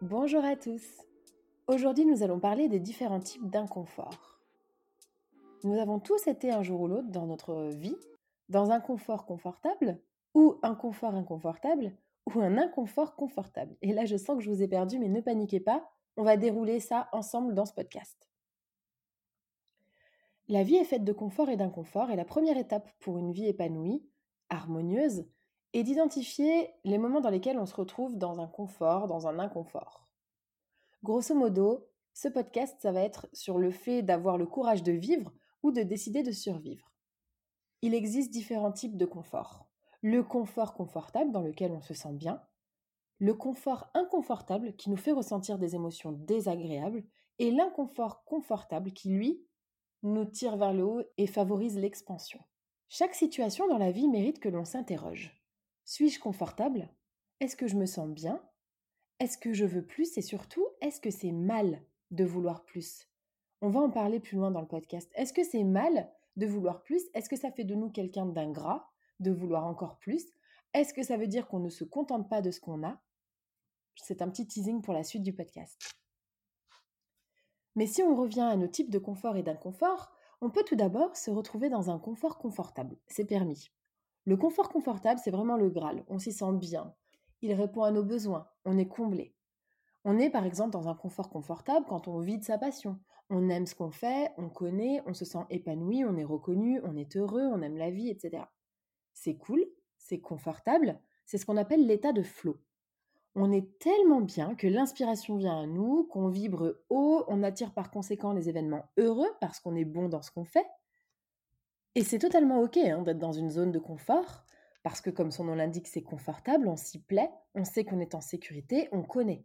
Bonjour à tous. Aujourd'hui, nous allons parler des différents types d'inconfort. Nous avons tous été un jour ou l'autre dans notre vie dans un confort confortable ou un confort inconfortable ou un inconfort confortable. Et là, je sens que je vous ai perdu, mais ne paniquez pas, on va dérouler ça ensemble dans ce podcast. La vie est faite de confort et d'inconfort et la première étape pour une vie épanouie, harmonieuse, est d'identifier les moments dans lesquels on se retrouve dans un confort, dans un inconfort. Grosso modo, ce podcast, ça va être sur le fait d'avoir le courage de vivre ou de décider de survivre. Il existe différents types de confort. Le confort confortable dans lequel on se sent bien, le confort inconfortable qui nous fait ressentir des émotions désagréables et l'inconfort confortable qui, lui, nous tire vers le haut et favorise l'expansion. Chaque situation dans la vie mérite que l'on s'interroge. Suis-je confortable? Est-ce que je me sens bien? Est-ce que je veux plus? Et surtout, est-ce que c'est mal de vouloir plus? On va en parler plus loin dans le podcast. Est-ce que c'est mal de vouloir plus? Est-ce que ça fait de nous quelqu'un d'ingrat de vouloir encore plus? Est-ce que ça veut dire qu'on ne se contente pas de ce qu'on a? C'est un petit teasing pour la suite du podcast. Mais si on revient à nos types de confort et d'inconfort, on peut tout d'abord se retrouver dans un confort confortable. C'est permis. Le confort confortable, c'est vraiment le Graal. On s'y sent bien. Il répond à nos besoins. On est comblé. On est par exemple dans un confort confortable quand on vit de sa passion. On aime ce qu'on fait, on connaît, on se sent épanoui, on est reconnu, on est heureux, on aime la vie, etc. C'est cool, c'est confortable, c'est ce qu'on appelle l'état de flow. On est tellement bien que l'inspiration vient à nous, qu'on vibre haut, on attire par conséquent les événements heureux parce qu'on est bon dans ce qu'on fait. Et c'est totalement ok hein, d'être dans une zone de confort, parce que comme son nom l'indique, c'est confortable, on s'y plaît, on sait qu'on est en sécurité, on connaît.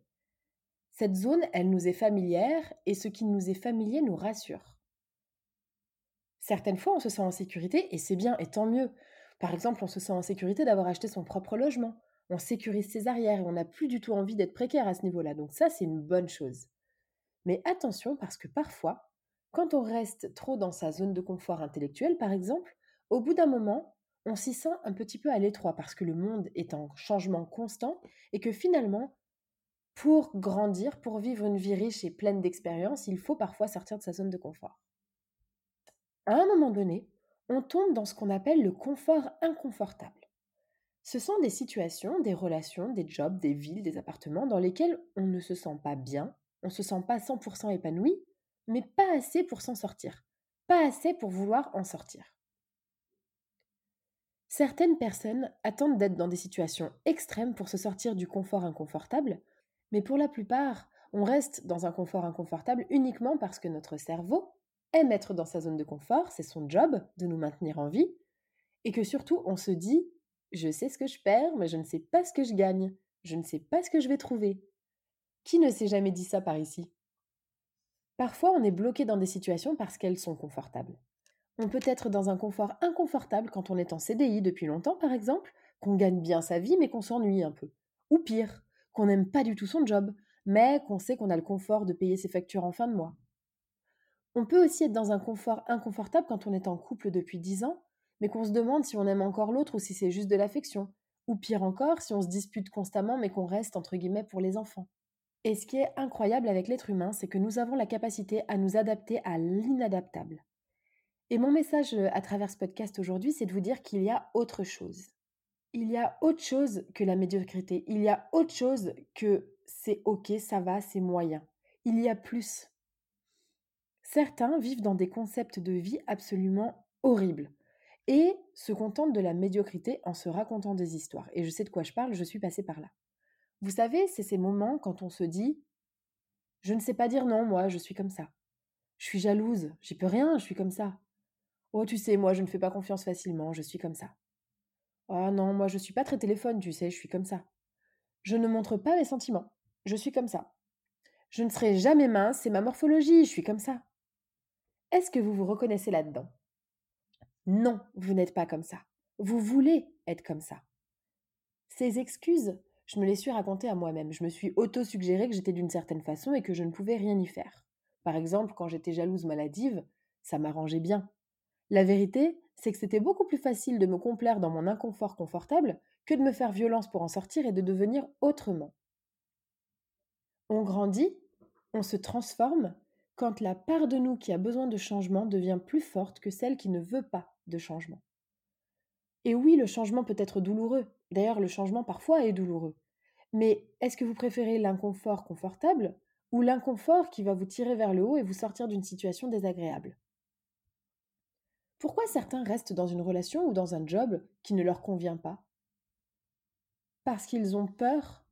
Cette zone, elle nous est familière et ce qui nous est familier nous rassure. Certaines fois, on se sent en sécurité et c'est bien et tant mieux. Par exemple, on se sent en sécurité d'avoir acheté son propre logement. On sécurise ses arrières et on n'a plus du tout envie d'être précaire à ce niveau-là. Donc ça, c'est une bonne chose. Mais attention parce que parfois, quand on reste trop dans sa zone de confort intellectuel, par exemple, au bout d'un moment, on s'y sent un petit peu à l'étroit parce que le monde est en changement constant et que finalement, pour grandir, pour vivre une vie riche et pleine d'expériences, il faut parfois sortir de sa zone de confort. À un moment donné, on tombe dans ce qu'on appelle le confort inconfortable. Ce sont des situations, des relations, des jobs, des villes, des appartements dans lesquels on ne se sent pas bien, on ne se sent pas 100% épanoui, mais pas assez pour s'en sortir, pas assez pour vouloir en sortir. Certaines personnes attendent d'être dans des situations extrêmes pour se sortir du confort inconfortable, Mais pour la plupart, on reste dans un confort inconfortable uniquement parce que notre cerveau aime être dans sa zone de confort, c'est son job de nous maintenir en vie, et que surtout on se dit je sais ce que je perds, mais je ne sais pas ce que je gagne, je ne sais pas ce que je vais trouver. Qui ne s'est jamais dit ça par ici? Parfois on est bloqué dans des situations parce qu'elles sont confortables. On peut être dans un confort inconfortable quand on est en CDI depuis longtemps par exemple, qu'on gagne bien sa vie mais qu'on s'ennuie un peu. Ou pire, qu'on n'aime pas du tout son job, mais qu'on sait qu'on a le confort de payer ses factures en fin de mois. On peut aussi être dans un confort inconfortable quand on est en couple depuis 10 ans, mais qu'on se demande si on aime encore l'autre ou si c'est juste de l'affection, ou pire encore, si on se dispute constamment mais qu'on reste entre guillemets pour les enfants. Et ce qui est incroyable avec l'être humain, c'est que nous avons la capacité à nous adapter à l'inadaptable. Et mon message à travers ce podcast aujourd'hui, c'est de vous dire qu'il y a autre chose. Il y a autre chose que la médiocrité. Il y a autre chose que c'est ok, ça va, c'est moyen. Il y a plus. Certains vivent dans des concepts de vie absolument horribles et se contentent de la médiocrité en se racontant des histoires. Et je sais de quoi je parle, je suis passée par là. Vous savez, c'est ces moments quand on se dit Je ne sais pas dire non, moi, je suis comme ça. Je suis jalouse, j'y peux rien, je suis comme ça. Oh, tu sais, moi, je ne fais pas confiance facilement, je suis comme ça. Oh non, moi, je suis pas très téléphone, tu sais, je suis comme ça. Je ne montre pas mes sentiments. Je suis comme ça. Je ne serai jamais mince, c'est ma morphologie, je suis comme ça. Est-ce que vous vous reconnaissez là-dedans? Non, vous n'êtes pas comme ça. Vous voulez être comme ça. Ces excuses, je me les suis racontées à moi-même. Je me suis auto-suggéré que j'étais d'une certaine façon et que je ne pouvais rien y faire. Par exemple, quand j'étais jalouse maladive, ça m'arrangeait bien. La vérité, c'est que c'était beaucoup plus facile de me complaire dans mon inconfort confortable que de me faire violence pour en sortir et de devenir autrement. On grandit, on se transforme quand la part de nous qui a besoin de changement devient plus forte que celle qui ne veut pas de changement. Et oui, le changement peut être douloureux. D'ailleurs, le changement parfois est douloureux. Mais est-ce que vous préférez l'inconfort confortable ou l'inconfort qui va vous tirer vers le haut et vous sortir d'une situation désagréable? Pourquoi certains restent dans une relation ou dans un job qui ne leur convient pas? Parce qu'ils ont peur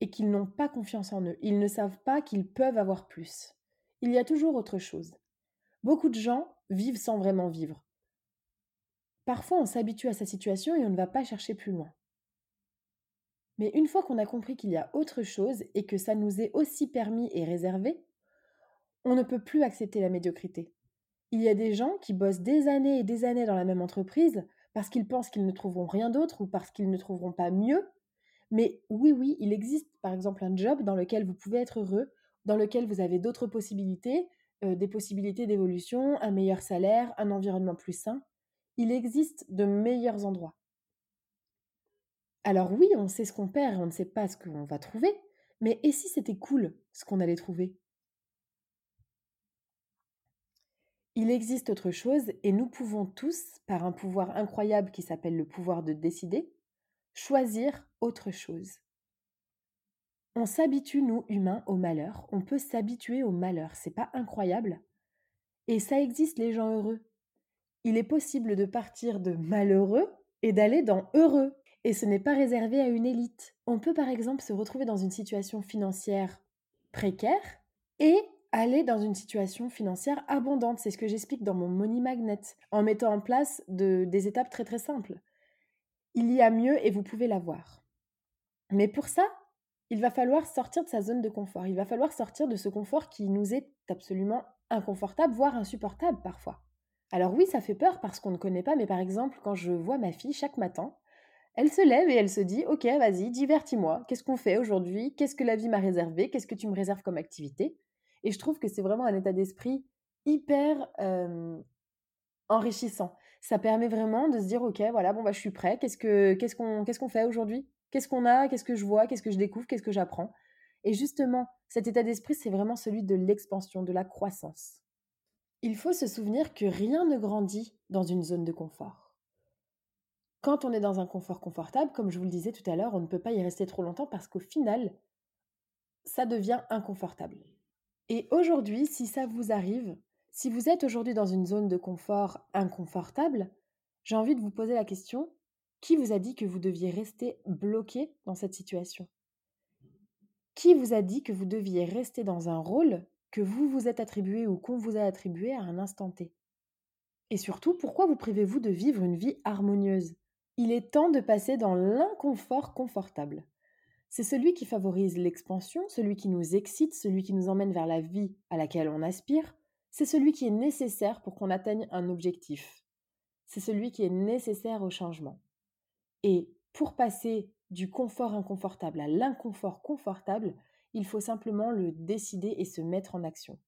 et qu'ils n'ont pas confiance en eux. Ils ne savent pas qu'ils peuvent avoir plus. Il y a toujours autre chose. Beaucoup de gens vivent sans vraiment vivre. Parfois, on s'habitue à sa situation et on ne va pas chercher plus loin. Mais une fois qu'on a compris qu'il y a autre chose et que ça nous est aussi permis et réservé, on ne peut plus accepter la médiocrité. Il y a des gens qui bossent des années et des années dans la même entreprise parce qu'ils pensent qu'ils ne trouveront rien d'autre ou parce qu'ils ne trouveront pas mieux mais oui, oui, il existe par exemple un job dans lequel vous pouvez être heureux, dans lequel vous avez d'autres possibilités, euh, des possibilités d'évolution, un meilleur salaire, un environnement plus sain. Il existe de meilleurs endroits. Alors oui, on sait ce qu'on perd et on ne sait pas ce qu'on va trouver, mais et si c'était cool ce qu'on allait trouver? Il existe autre chose et nous pouvons tous, par un pouvoir incroyable qui s'appelle le pouvoir de décider, choisir autre chose. On s'habitue, nous, humains, au malheur. On peut s'habituer au malheur. C'est pas incroyable? Et ça existe, les gens heureux. Il est possible de partir de malheureux et d'aller dans heureux. Et ce n'est pas réservé à une élite. On peut par exemple se retrouver dans une situation financière précaire et aller dans une situation financière abondante. C'est ce que j'explique dans mon Money Magnet, en mettant en place des étapes très très simples il y a mieux et vous pouvez l'avoir. Mais pour ça, il va falloir sortir de sa zone de confort. Il va falloir sortir de ce confort qui nous est absolument inconfortable, voire insupportable parfois. Alors oui, ça fait peur parce qu'on ne connaît pas, mais par exemple, quand je vois ma fille chaque matin, elle se lève et elle se dit Ok, vas-y, divertis-moi. Qu'est-ce qu'on fait aujourd'hui? Qu'est-ce que la vie m'a réservé? Qu'est-ce que tu me réserves comme activité? Et je trouve que c'est vraiment un état d'esprit hyper enrichissant. Ça permet vraiment de se dire ok voilà bon bah je suis prêt. Qu'est-ce qu'on fait aujourd'hui? Qu'est-ce qu'on a? Qu'est-ce que je vois? Qu'est-ce que je découvre? Qu'est-ce que j'apprends? Et justement cet état d'esprit c'est vraiment celui de l'expansion de la croissance il faut se souvenir que rien ne grandit dans une zone de confort. Quand on est dans un confort confortable comme je vous le disais tout à l'heure on ne peut pas y rester trop longtemps parce qu'au final ça devient inconfortable. Et aujourd'hui si ça vous arrive si vous êtes aujourd'hui dans une zone de confort inconfortable, j'ai envie de vous poser la question, qui vous a dit que vous deviez rester bloqué dans cette situation? Qui vous a dit que vous deviez rester dans un rôle que vous vous êtes attribué ou qu'on vous a attribué à un instant T Et surtout, pourquoi vous privez-vous de vivre une vie harmonieuse? Il est temps de passer dans l'inconfort confortable. C'est celui qui favorise l'expansion, celui qui nous excite, celui qui nous emmène vers la vie à laquelle on aspire. C'est celui qui est nécessaire pour qu'on atteigne un objectif. C'est celui qui est nécessaire au changement. Et pour passer du confort inconfortable à l'inconfort confortable, il faut simplement le décider et se mettre en action.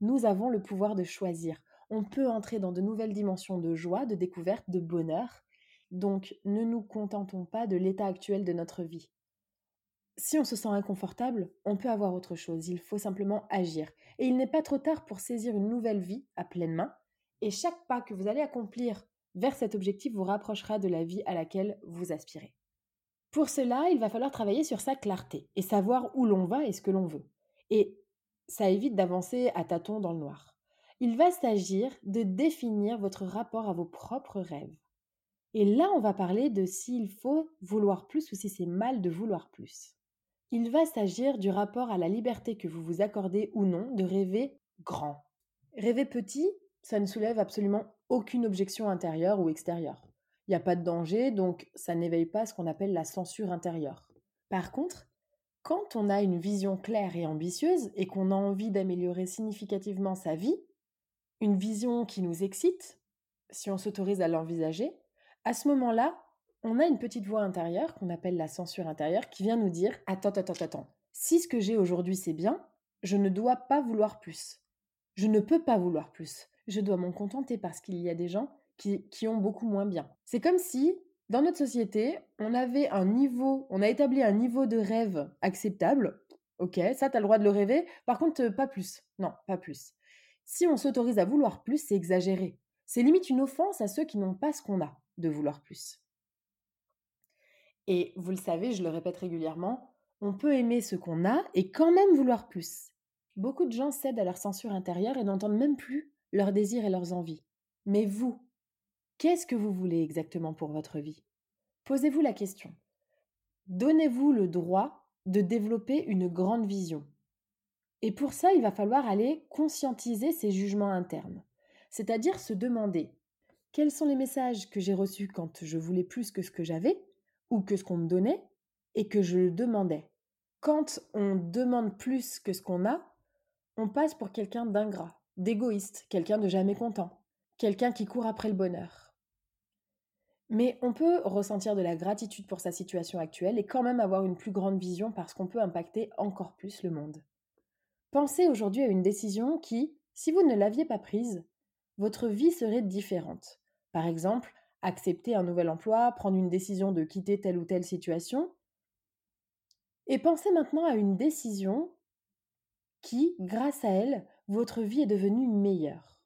Nous avons le pouvoir de choisir. On peut entrer dans de nouvelles dimensions de joie, de découverte, de bonheur. Donc ne nous contentons pas de l'état actuel de notre vie si on se sent inconfortable, on peut avoir autre chose. Il faut simplement agir. Et il n'est pas trop tard pour saisir une nouvelle vie à pleine main. Et chaque pas que vous allez accomplir vers cet objectif vous rapprochera de la vie à laquelle vous aspirez. Pour cela, il va falloir travailler sur sa clarté et savoir où l'on va et ce que l'on veut. Et ça évite d'avancer à tâtons dans le noir. Il va s'agir de définir votre rapport à vos propres rêves. Et là, on va parler de s'il faut vouloir plus ou si c'est mal de vouloir plus. Il va s'agir du rapport à la liberté que vous vous accordez ou non de rêver grand. Rêver petit, ça ne soulève absolument aucune objection intérieure ou extérieure. Il n'y a pas de danger, donc ça n'éveille pas ce qu'on appelle la censure intérieure. Par contre, quand on a une vision claire et ambitieuse et qu'on a envie d'améliorer significativement sa vie, une vision qui nous excite, si on s'autorise à l'envisager, à ce moment-là, on a une petite voix intérieure qu'on appelle la censure intérieure qui vient nous dire Attends, attends, attends, si ce que j'ai aujourd'hui c'est bien, je ne dois pas vouloir plus. Je ne peux pas vouloir plus. Je dois m'en contenter parce qu'il y a des gens qui, ont beaucoup moins bien. C'est comme si, dans notre société, on avait un niveau, on a établi un niveau de rêve acceptable. Ok, ça, tu as le droit de le rêver. Par contre, pas plus. Non, pas plus. Si on s'autorise à vouloir plus, c'est exagéré. C'est limite une offense à ceux qui n'ont pas ce qu'on a de vouloir plus. Et vous le savez, je le répète régulièrement, on peut aimer ce qu'on a et quand même vouloir plus. Beaucoup de gens cèdent à leur censure intérieure et n'entendent même plus leurs désirs et leurs envies. Mais vous, qu'est-ce que vous voulez exactement pour votre vie? Posez-vous la question. Donnez-vous le droit de développer une grande vision. Et pour ça, il va falloir aller conscientiser ces jugements internes, c'est-à-dire se demander quels sont les messages que j'ai reçus quand je voulais plus que ce que j'avais ou que ce qu'on me donnait et que je le demandais? Quand on demande plus que ce qu'on a, on passe pour quelqu'un d'ingrat, d'égoïste, quelqu'un de jamais content, quelqu'un qui court après le bonheur. Mais on peut ressentir de la gratitude pour sa situation actuelle et quand même avoir une plus grande vision parce qu'on peut impacter encore plus le monde. Pensez aujourd'hui à une décision qui, si vous ne l'aviez pas prise, votre vie serait différente. Par exemple, accepter un nouvel emploi, prendre une décision de quitter telle ou telle situation. Et pensez maintenant à une décision qui, grâce à elle, votre vie est devenue meilleure.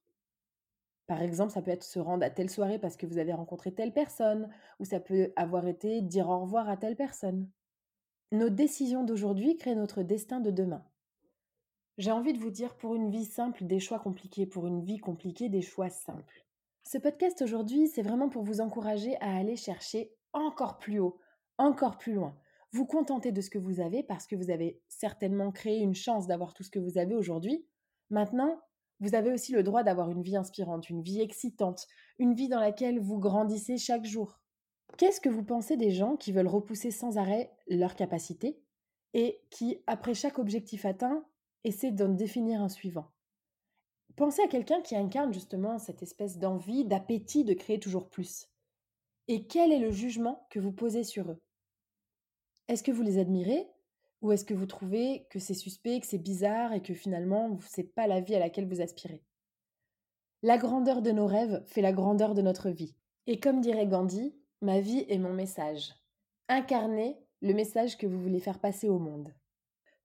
Par exemple, ça peut être se rendre à telle soirée parce que vous avez rencontré telle personne, ou ça peut avoir été dire au revoir à telle personne. Nos décisions d'aujourd'hui créent notre destin de demain. J'ai envie de vous dire pour une vie simple des choix compliqués, pour une vie compliquée des choix simples. Ce podcast aujourd'hui, c'est vraiment pour vous encourager à aller chercher encore plus haut, encore plus loin. Vous contenter de ce que vous avez parce que vous avez certainement créé une chance d'avoir tout ce que vous avez aujourd'hui. Maintenant, vous avez aussi le droit d'avoir une vie inspirante, une vie excitante, une vie dans laquelle vous grandissez chaque jour. Qu'est-ce que vous pensez des gens qui veulent repousser sans arrêt leurs capacités et qui, après chaque objectif atteint, essaient d'en définir un suivant? Pensez à quelqu'un qui incarne justement cette espèce d'envie, d'appétit de créer toujours plus. Et quel est le jugement que vous posez sur eux? Est-ce que vous les admirez ou est-ce que vous trouvez que c'est suspect, que c'est bizarre et que finalement c'est pas la vie à laquelle vous aspirez? La grandeur de nos rêves fait la grandeur de notre vie. Et comme dirait Gandhi, ma vie est mon message. Incarnez le message que vous voulez faire passer au monde.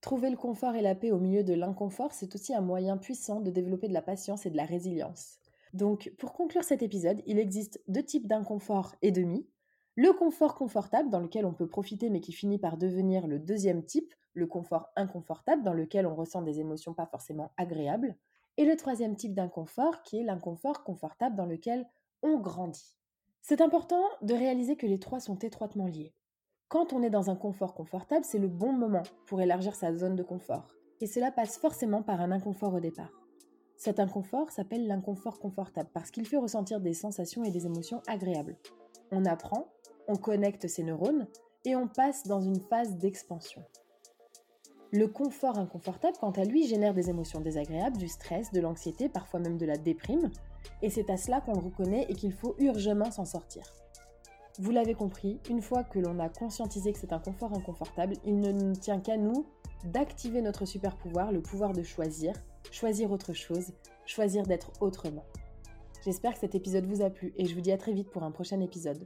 Trouver le confort et la paix au milieu de l'inconfort, c'est aussi un moyen puissant de développer de la patience et de la résilience. Donc, pour conclure cet épisode, il existe deux types d'inconfort et demi. Le confort confortable, dans lequel on peut profiter mais qui finit par devenir le deuxième type, le confort inconfortable, dans lequel on ressent des émotions pas forcément agréables. Et le troisième type d'inconfort, qui est l'inconfort confortable, dans lequel on grandit. C'est important de réaliser que les trois sont étroitement liés. Quand on est dans un confort confortable, c'est le bon moment pour élargir sa zone de confort. Et cela passe forcément par un inconfort au départ. Cet inconfort s'appelle l'inconfort confortable parce qu'il fait ressentir des sensations et des émotions agréables. On apprend, on connecte ses neurones et on passe dans une phase d'expansion. Le confort inconfortable, quant à lui, génère des émotions désagréables, du stress, de l'anxiété, parfois même de la déprime, et c'est à cela qu'on le reconnaît et qu'il faut urgemment s'en sortir. Vous l'avez compris, une fois que l'on a conscientisé que c'est un confort inconfortable, il ne tient qu'à nous d'activer notre super pouvoir, le pouvoir de choisir, choisir autre chose, choisir d'être autrement. J'espère que cet épisode vous a plu et je vous dis à très vite pour un prochain épisode.